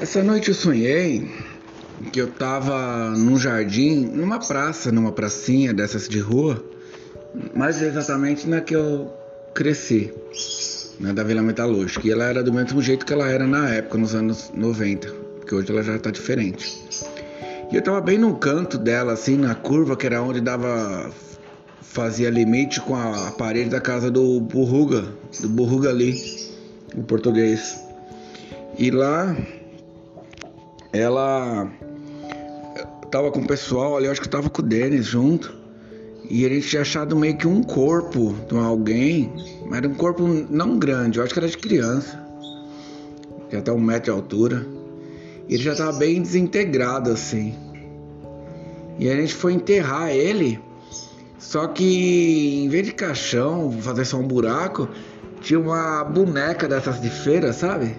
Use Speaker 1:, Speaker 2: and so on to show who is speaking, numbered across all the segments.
Speaker 1: Essa noite eu sonhei que eu tava num jardim, numa praça, numa pracinha dessas de rua, mais exatamente na que eu cresci, né, da Vila Metalúrgica. E ela era do mesmo jeito que ela era na época, nos anos 90, porque hoje ela já tá diferente. E eu tava bem no canto dela, assim, na curva, que era onde dava. fazia limite com a parede da casa do Burruga, do Burruga ali, o português. E lá ela tava com o pessoal ali, eu acho que tava com o Denis junto. E a gente tinha achado meio que um corpo de alguém, mas era um corpo não grande, eu acho que era de criança. Tinha até um metro de altura. E ele já tava bem desintegrado assim. E a gente foi enterrar ele. Só que em vez de caixão, fazer só um buraco, tinha uma boneca dessas de feira, sabe?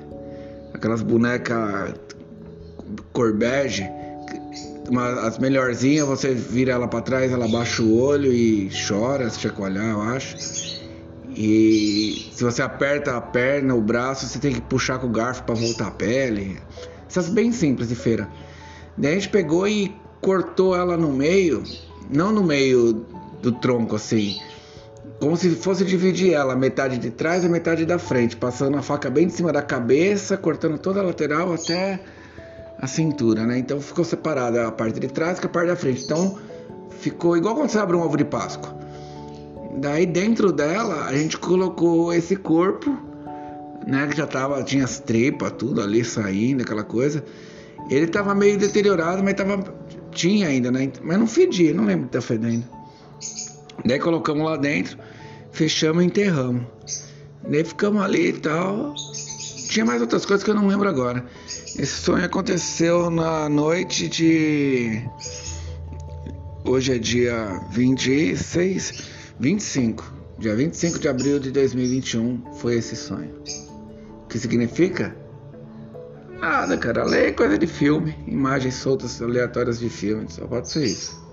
Speaker 1: Aquelas bonecas cor bege. Uma, as melhorzinhas, você vira ela para trás, ela baixa o olho e chora, se chacoalhar, eu acho. E se você aperta a perna, o braço, você tem que puxar com o garfo para voltar a pele. Essas bem simples de feira. Daí a gente pegou e cortou ela no meio, não no meio do tronco assim, como se fosse dividir ela, metade de trás e metade da frente, passando a faca bem de cima da cabeça, cortando toda a lateral até a cintura, né? Então ficou separada a parte de trás com a parte da frente. Então ficou igual quando você abre um ovo de Páscoa. Daí dentro dela a gente colocou esse corpo, né? Que já tava, tinha as tripas, tudo ali saindo, aquela coisa. Ele tava meio deteriorado, mas tava. Tinha ainda, né? Mas não fedia, não lembro de estar tá fedendo. Daí colocamos lá dentro, fechamos e enterramos. Daí ficamos ali e tal. Tinha mais outras coisas que eu não lembro agora. Esse sonho aconteceu na noite de. Hoje é dia 26, 25. Dia 25 de abril de 2021 foi esse sonho. O que significa? Nada, cara. Lei é coisa de filme. Imagens soltas aleatórias de filme. Só pode ser isso.